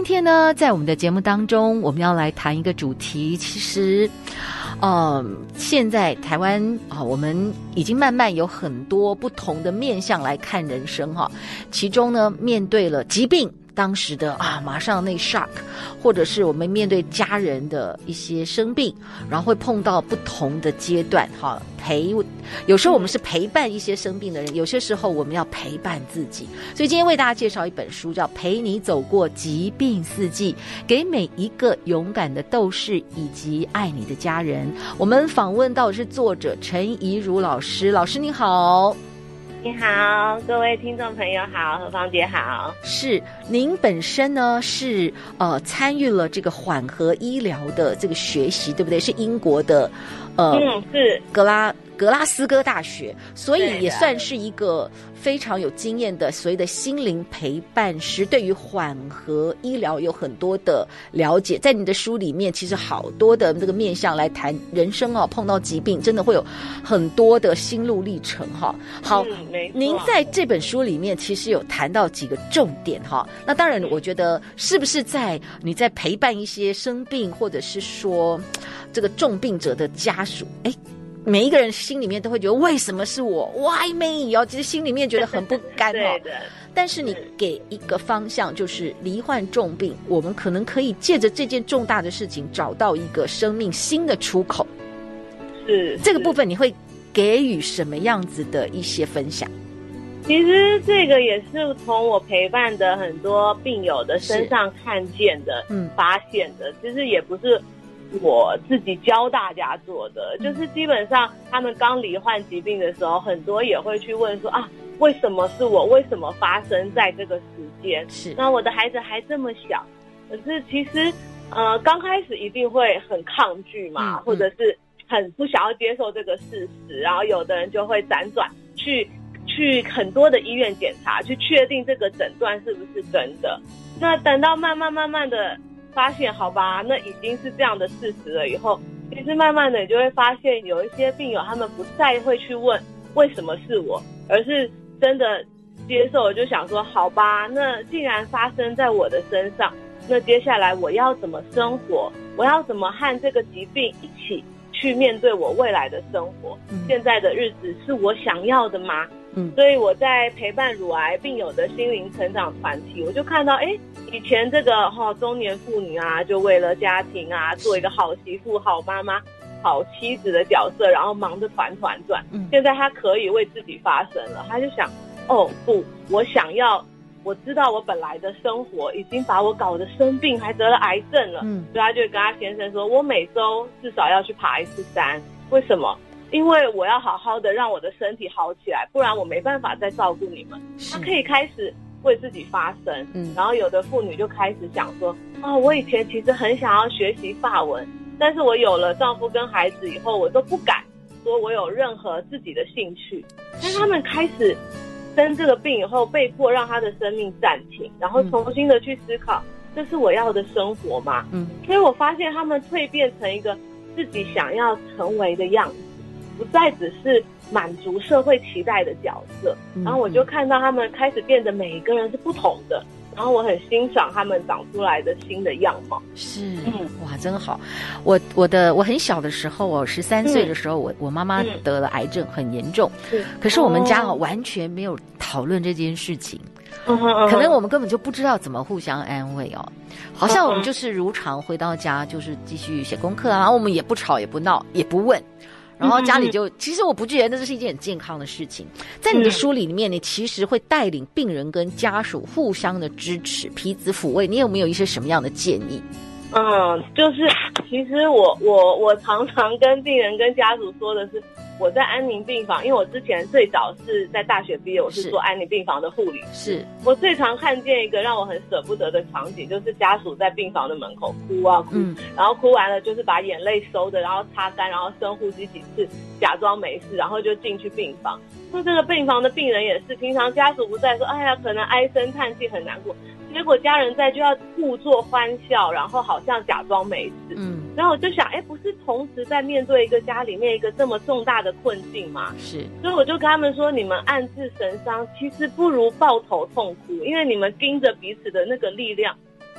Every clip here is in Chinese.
今天呢，在我们的节目当中，我们要来谈一个主题。其实，呃，现在台湾啊，我们已经慢慢有很多不同的面向来看人生哈。其中呢，面对了疾病。当时的啊，马上那 shock，或者是我们面对家人的一些生病，然后会碰到不同的阶段，哈，陪，有时候我们是陪伴一些生病的人，有些时候我们要陪伴自己。所以今天为大家介绍一本书，叫《陪你走过疾病四季》，给每一个勇敢的斗士以及爱你的家人。我们访问到的是作者陈怡如老师，老师你好。你好，各位听众朋友好，何芳姐好。是您本身呢是呃参与了这个缓和医疗的这个学习，对不对？是英国的，呃，嗯，是格拉。格拉斯哥大学，所以也算是一个非常有经验的所谓的心灵陪伴师，对于缓和医疗有很多的了解。在你的书里面，其实好多的这个面向来谈人生哦，碰到疾病真的会有很多的心路历程哈。好，嗯，您在这本书里面其实有谈到几个重点哈。那当然，我觉得是不是在你在陪伴一些生病或者是说这个重病者的家属，哎？每一个人心里面都会觉得为什么是我？Why me？哦，其实心里面觉得很不甘哦。但是你给一个方向，就是罹患重病，我们可能可以借着这件重大的事情，找到一个生命新的出口。是。这个部分你会给予什么样子的一些分享？其实这个也是从我陪伴的很多病友的身上看见的，嗯，发现的。其实也不是。我自己教大家做的，就是基本上他们刚罹患疾病的时候，很多也会去问说啊，为什么是我？为什么发生在这个时间？是。那我的孩子还这么小，可是其实，呃，刚开始一定会很抗拒嘛，或者是很不想要接受这个事实，然后有的人就会辗转去去很多的医院检查，去确定这个诊断是不是真的。那等到慢慢慢慢的。发现好吧，那已经是这样的事实了。以后其实慢慢的，你就会发现有一些病友，他们不再会去问为什么是我，而是真的接受，就想说好吧，那既然发生在我的身上，那接下来我要怎么生活？我要怎么和这个疾病一起去面对我未来的生活？嗯。现在的日子是我想要的吗？嗯，所以我在陪伴乳癌病友的心灵成长团体，我就看到，哎，以前这个哈、哦、中年妇女啊，就为了家庭啊，做一个好媳妇、好妈妈、好妻子的角色，然后忙得团团转。嗯，现在她可以为自己发声了，她就想，哦不，我想要，我知道我本来的生活已经把我搞得生病，还得了癌症了。嗯，所以她就跟她先生说，我每周至少要去爬一次山，为什么？因为我要好好的让我的身体好起来，不然我没办法再照顾你们。她可以开始为自己发声，嗯，然后有的妇女就开始想说，啊、哦，我以前其实很想要学习法文，但是我有了丈夫跟孩子以后，我都不敢说我有任何自己的兴趣。但他们开始生这个病以后，被迫让他的生命暂停，然后重新的去思考，这是我要的生活吗？嗯，所以我发现他们蜕变成一个自己想要成为的样子。不再只是满足社会期待的角色，然后我就看到他们开始变得每一个人是不同的，然后我很欣赏他们长出来的新的样貌。是，嗯，哇，真好。我我的我很小的时候我，十三岁的时候，我我妈妈得了癌症，很严重。是，可是我们家哦完全没有讨论这件事情，可能我们根本就不知道怎么互相安慰哦。好像我们就是如常回到家，就是继续写功课啊，我们也不吵也不闹也不问。然后家里就，其实我不觉得这是一件很健康的事情。在你的书里面，你其实会带领病人跟家属互相的支持，彼此抚慰。你有没有一些什么样的建议？嗯，就是其实我我我常常跟病人跟家属说的是，我在安宁病房，因为我之前最早是在大学毕业，我是做安宁病房的护理。是我最常看见一个让我很舍不得的场景，就是家属在病房的门口哭啊哭，嗯、然后哭完了就是把眼泪收着，然后擦干，然后深呼吸几次，假装没事，然后就进去病房。那这个病房的病人也是，平常家属不在，说哎呀，可能唉声叹气很难过。结果家人在就要故作欢笑，然后好像假装没事。嗯，然后我就想，哎，不是同时在面对一个家里面一个这么重大的困境吗？是，所以我就跟他们说，你们暗自神伤，其实不如抱头痛哭，因为你们盯着彼此的那个力量，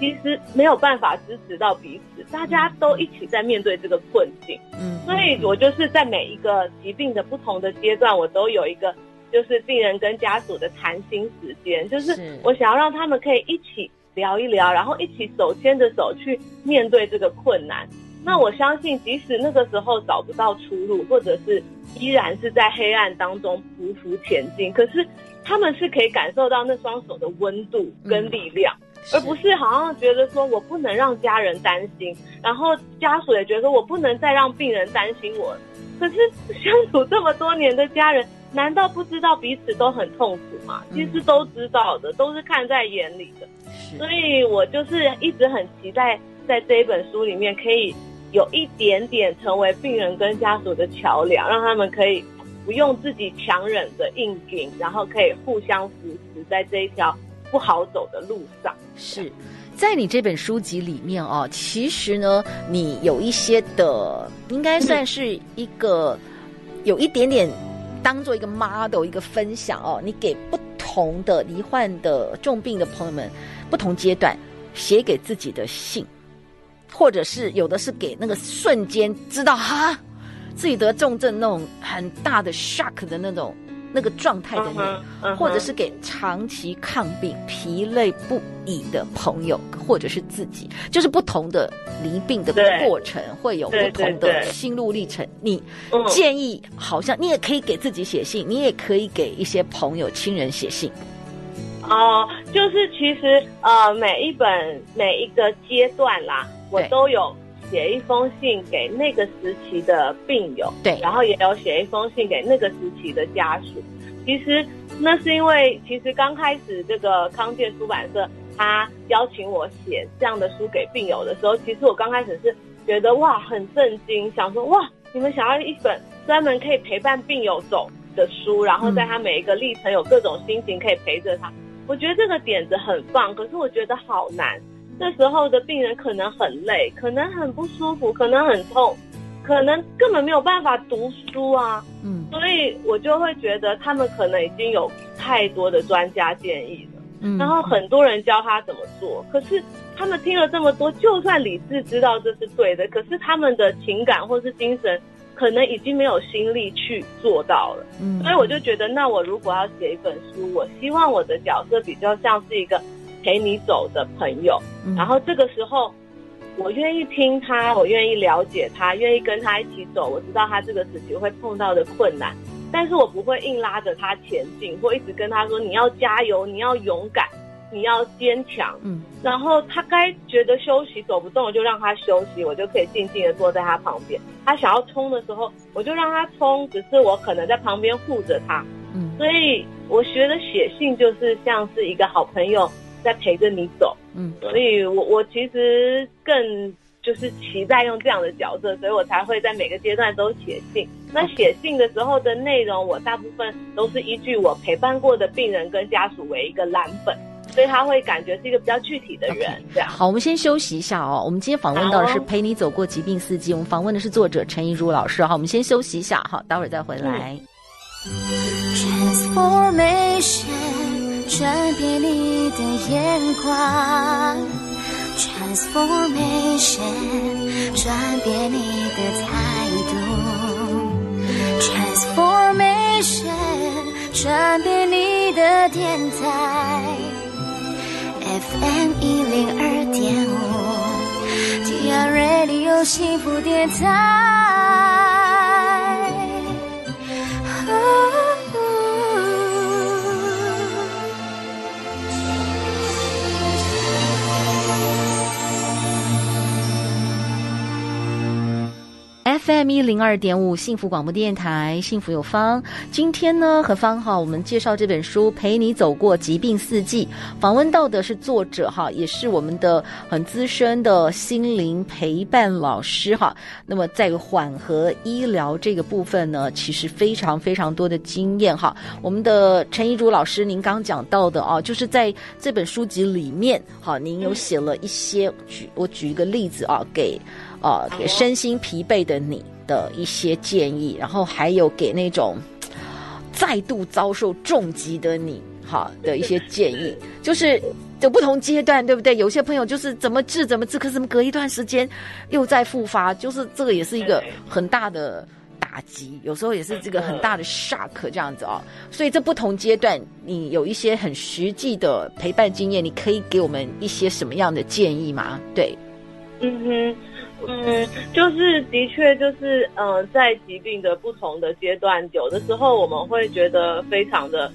其实没有办法支持到彼此。大家都一起在面对这个困境。嗯，所以我就是在每一个疾病的不同的阶段，我都有一个。就是病人跟家属的谈心时间，就是我想要让他们可以一起聊一聊，然后一起手牵着手去面对这个困难。那我相信，即使那个时候找不到出路，或者是依然是在黑暗当中匍匐前进，可是他们是可以感受到那双手的温度跟力量，而不是好像觉得说我不能让家人担心，然后家属也觉得说我不能再让病人担心我。可是相处这么多年的家人。难道不知道彼此都很痛苦吗？其实都知道的，都是看在眼里的。所以我就是一直很期待，在这一本书里面可以有一点点成为病人跟家属的桥梁，让他们可以不用自己强忍着硬顶，然后可以互相扶持在这一条不好走的路上。是在你这本书籍里面哦，其实呢，你有一些的，应该算是一个有一点点。当做一个 model 一个分享哦，你给不同的罹患的重病的朋友们，不同阶段写给自己的信，或者是有的是给那个瞬间知道哈自己得重症那种很大的 shock 的那种。那个状态的人，uh huh, uh huh. 或者是给长期抗病、疲累不已的朋友，或者是自己，就是不同的离病的过程，对会有不同的心路历程。你建议，好像你也可以给自己写信，你也可以给一些朋友、亲人写信。哦、呃，就是其实呃，每一本每一个阶段啦，我都有。写一封信给那个时期的病友，对，然后也有写一封信给那个时期的家属。其实那是因为，其实刚开始这个康健出版社他邀请我写这样的书给病友的时候，其实我刚开始是觉得哇很震惊，想说哇你们想要一本专门可以陪伴病友走的书，然后在他每一个历程有各种心情可以陪着他，我觉得这个点子很棒，可是我觉得好难。那时候的病人可能很累，可能很不舒服，可能很痛，可能根本没有办法读书啊。嗯，所以我就会觉得他们可能已经有太多的专家建议了。嗯，然后很多人教他怎么做，可是他们听了这么多，就算理智知道这是对的，可是他们的情感或是精神可能已经没有心力去做到了。嗯，所以我就觉得，那我如果要写一本书，我希望我的角色比较像是一个。陪你走的朋友，然后这个时候，我愿意听他，我愿意了解他，愿意跟他一起走。我知道他这个时期会碰到的困难，但是我不会硬拉着他前进，或一直跟他说你要加油，你要勇敢，你要坚强。嗯，然后他该觉得休息走不动我，就让他休息，我就可以静静的坐在他旁边。他想要冲的时候，我就让他冲，只是我可能在旁边护着他。嗯，所以我学的写信就是像是一个好朋友。在陪着你走，嗯，所以我我其实更就是期待用这样的角色，所以我才会在每个阶段都写信。那写信的时候的内容，我大部分都是依据我陪伴过的病人跟家属为一个蓝本，所以他会感觉是一个比较具体的人。Okay. 这样好，我们先休息一下哦。我们今天访问到的是陪你走过疾病四季，我们访问的是作者陈怡如老师。好，我们先休息一下，好，待会儿再回来。Transformation 转变你的眼光，Transformation，转变你的态度，Transformation，转变你的电台，FM 一零二点五，TR Radio 幸福电台。FM 一零二点五幸福广播电台，幸福有方。今天呢，何方哈，我们介绍这本书《陪你走过疾病四季》，访问到的是作者哈，也是我们的很资深的心灵陪伴老师哈。那么在缓和医疗这个部分呢，其实非常非常多的经验哈。我们的陈怡竹老师，您刚讲到的啊，就是在这本书籍里面，哈，您有写了一些，举我举一个例子啊，给。呃，给身心疲惫的你的一些建议，然后还有给那种再度遭受重击的你，哈的一些建议，就是有不同阶段，对不对？有些朋友就是怎么治怎么治，可是怎么隔一段时间又再复发，就是这个也是一个很大的打击，有时候也是这个很大的 shock 这样子哦。所以这不同阶段，你有一些很实际的陪伴经验，你可以给我们一些什么样的建议吗？对，嗯哼。嗯，就是的确就是，嗯、呃，在疾病的不同的阶段，有的时候我们会觉得非常的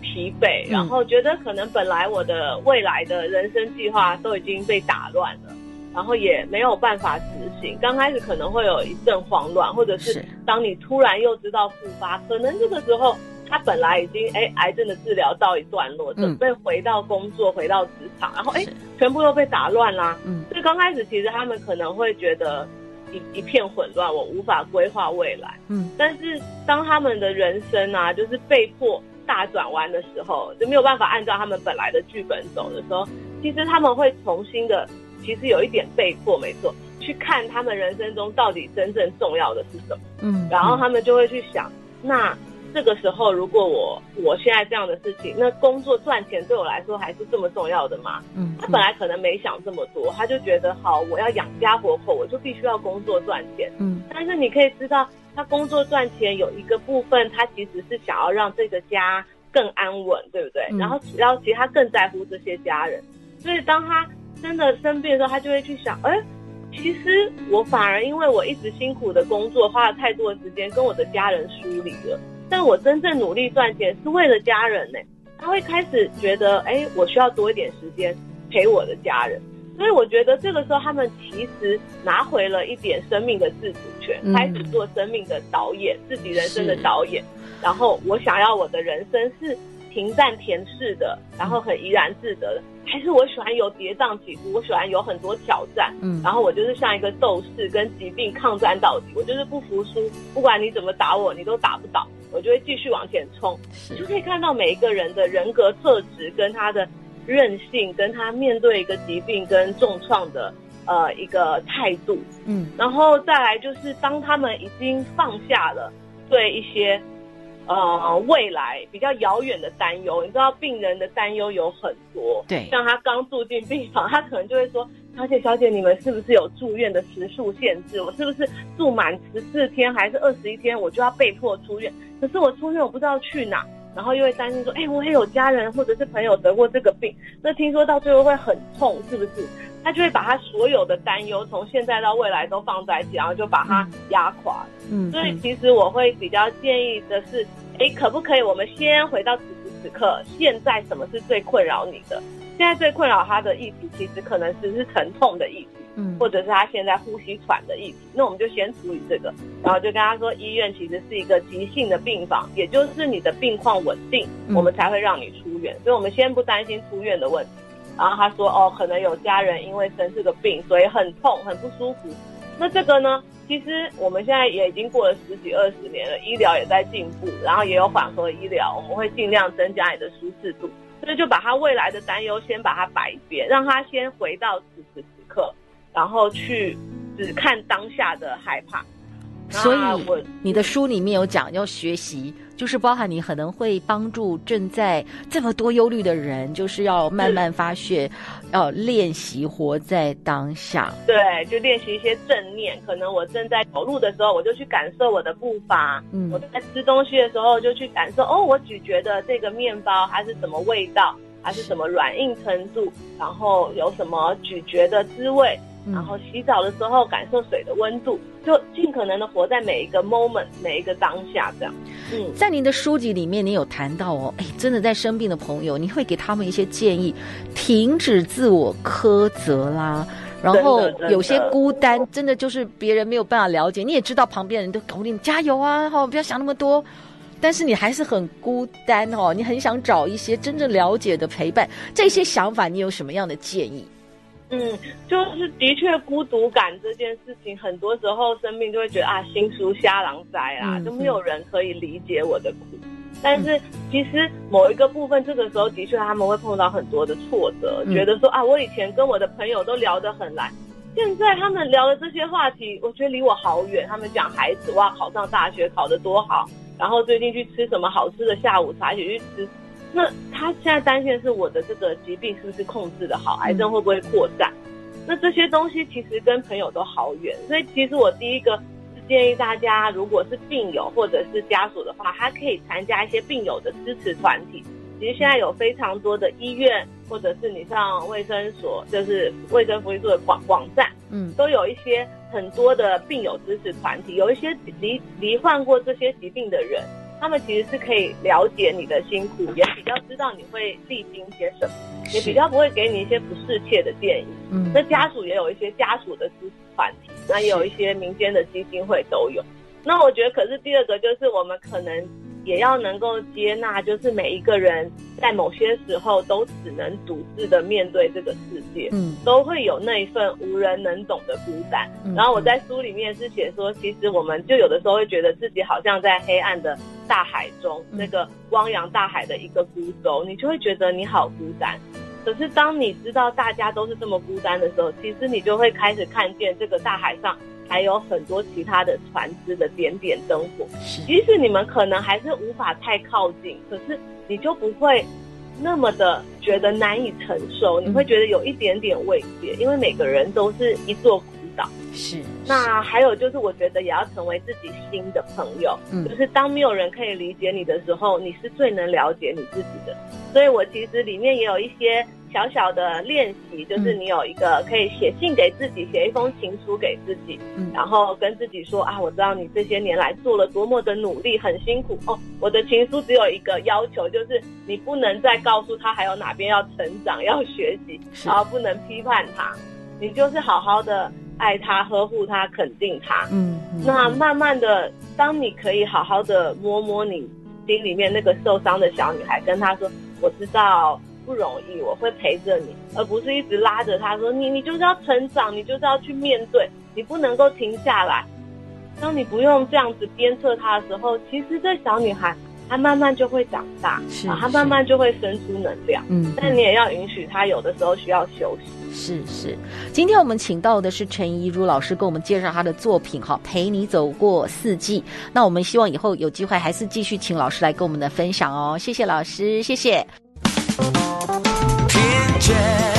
疲惫，然后觉得可能本来我的未来的人生计划都已经被打乱了，然后也没有办法执行。刚开始可能会有一阵慌乱，或者是当你突然又知道复发，可能这个时候。他本来已经哎，癌症的治疗到一段落，准备回到工作，回到职场，然后哎，全部又被打乱啦。嗯，所以刚开始其实他们可能会觉得一一片混乱，我无法规划未来。嗯，但是当他们的人生啊，就是被迫大转弯的时候，就没有办法按照他们本来的剧本走的时候，其实他们会重新的，其实有一点被迫，没错，去看他们人生中到底真正重要的是什么。嗯，然后他们就会去想那。这个时候，如果我我现在这样的事情，那工作赚钱对我来说还是这么重要的吗？嗯，他本来可能没想这么多，他就觉得好，我要养家活口，我就必须要工作赚钱。嗯，但是你可以知道，他工作赚钱有一个部分，他其实是想要让这个家更安稳，对不对？然后，然后其实他更在乎这些家人，所以当他真的生病的时候，他就会去想，哎，其实我反而因为我一直辛苦的工作，花了太多的时间跟我的家人疏离了。但我真正努力赚钱是为了家人呢，他会开始觉得，哎，我需要多一点时间陪我的家人。所以我觉得这个时候他们其实拿回了一点生命的自主权，嗯、开始做生命的导演，自己人生的导演。然后我想要我的人生是平淡恬适的，然后很怡然自得的，还是我喜欢有跌宕起伏，我喜欢有很多挑战，嗯，然后我就是像一个斗士，跟疾病抗战到底，我就是不服输，不管你怎么打我，你都打不倒，我就会继续往前冲。你就可以看到每一个人的人格特质，跟他的韧性，跟他面对一个疾病跟重创的呃一个态度，嗯，然后再来就是当他们已经放下了对一些。呃，未来比较遥远的担忧，你知道病人的担忧有很多。对，像他刚住进病房，他可能就会说：“小姐，小姐，你们是不是有住院的时数限制？我是不是住满十四天还是二十一天，我就要被迫出院？可是我出院，我不知道去哪，然后又会担心说：哎，我也有家人或者是朋友得过这个病，那听说到最后会很痛，是不是？他就会把他所有的担忧从现在到未来都放在一起，然后就把它压垮。嗯，所以其实我会比较建议的是，哎，可不可以我们先回到此时此刻，现在什么是最困扰你的？现在最困扰他的议题，其实可能只是疼痛的议题，嗯，或者是他现在呼吸喘的议题。那我们就先处理这个，然后就跟他说，医院其实是一个急性的病房，也就是你的病况稳定，我们才会让你出院。所以我们先不担心出院的问题。然后他说：“哦，可能有家人因为生这个病，所以很痛、很不舒服。那这个呢？其实我们现在也已经过了十几二十年了，医疗也在进步，然后也有缓和医疗，我们会尽量增加你的舒适度。所以就把他未来的担忧先把它摆一边，让他先回到此时此刻，然后去只看当下的害怕。所以我你的书里面有讲要学习。”就是包含你可能会帮助正在这么多忧虑的人，就是要慢慢发泄，要练习活在当下。对，就练习一些正念。可能我正在走路的时候，我就去感受我的步伐。嗯，我在吃东西的时候，就去感受哦，我咀嚼的这个面包它是什么味道，它是什么软硬程度，然后有什么咀嚼的滋味。然后洗澡的时候感受水的温度，就尽可能的活在每一个 moment，每一个当下这样。嗯，在您的书籍里面，你有谈到哦，哎，真的在生病的朋友，你会给他们一些建议，停止自我苛责啦，然后有些孤单，真的就是别人没有办法了解。你也知道旁边人都鼓励你加油啊，哈，不要想那么多。但是你还是很孤单哦，你很想找一些真正了解的陪伴。这些想法，你有什么样的建议？嗯，就是的确孤独感这件事情，很多时候生命就会觉得啊，心如瞎狼灾啦，就没有人可以理解我的苦。但是其实某一个部分，这个时候的确他们会碰到很多的挫折，觉得说啊，我以前跟我的朋友都聊得很来，现在他们聊的这些话题，我觉得离我好远。他们讲孩子哇，考上大学考得多好，然后最近去吃什么好吃的下午茶，一起去吃。那他现在担心的是我的这个疾病是不是控制的好，癌症会不会扩散？那这些东西其实跟朋友都好远，所以其实我第一个是建议大家，如果是病友或者是家属的话，他可以参加一些病友的支持团体。其实现在有非常多的医院，或者是你上卫生所，就是卫生福利处的网网站，嗯，都有一些很多的病友支持团体，有一些罹罹患过这些疾病的人。他们其实是可以了解你的辛苦，也比较知道你会历经些什么，也比较不会给你一些不适切的建议。嗯，那家属也有一些家属的支持团体，那也有一些民间的基金会都有。那我觉得，可是第二个就是我们可能。也要能够接纳，就是每一个人在某些时候都只能独自的面对这个世界，嗯，都会有那一份无人能懂的孤单。嗯，然后我在书里面是写说，其实我们就有的时候会觉得自己好像在黑暗的大海中，那个汪洋大海的一个孤舟，你就会觉得你好孤单。可是当你知道大家都是这么孤单的时候，其实你就会开始看见这个大海上。还有很多其他的船只的点点灯火，即使你们可能还是无法太靠近，可是你就不会那么的觉得难以承受，你会觉得有一点点慰藉，因为每个人都是一座。是。那还有就是，我觉得也要成为自己新的朋友，嗯，就是当没有人可以理解你的时候，你是最能了解你自己的。所以我其实里面也有一些。小小的练习，就是你有一个可以写信给自己，写一封情书给自己，嗯，然后跟自己说啊，我知道你这些年来做了多么的努力，很辛苦哦。我的情书只有一个要求，就是你不能再告诉他还有哪边要成长、要学习，然后不能批判他，你就是好好的爱他、呵护他、肯定他。嗯，嗯，那慢慢的，当你可以好好的摸摸你心里面那个受伤的小女孩，跟她说，我知道。不容易，我会陪着你，而不是一直拉着她说，你你就是要成长，你就是要去面对，你不能够停下来。当你不用这样子鞭策她的时候，其实这小女孩她慢慢就会长大，是，是，她慢慢就会生出能量。嗯，但你也要允许她有的时候需要休息。是是，今天我们请到的是陈怡如老师，跟我们介绍她的作品哈，陪你走过四季。那我们希望以后有机会还是继续请老师来跟我们的分享哦。谢谢老师，谢谢。听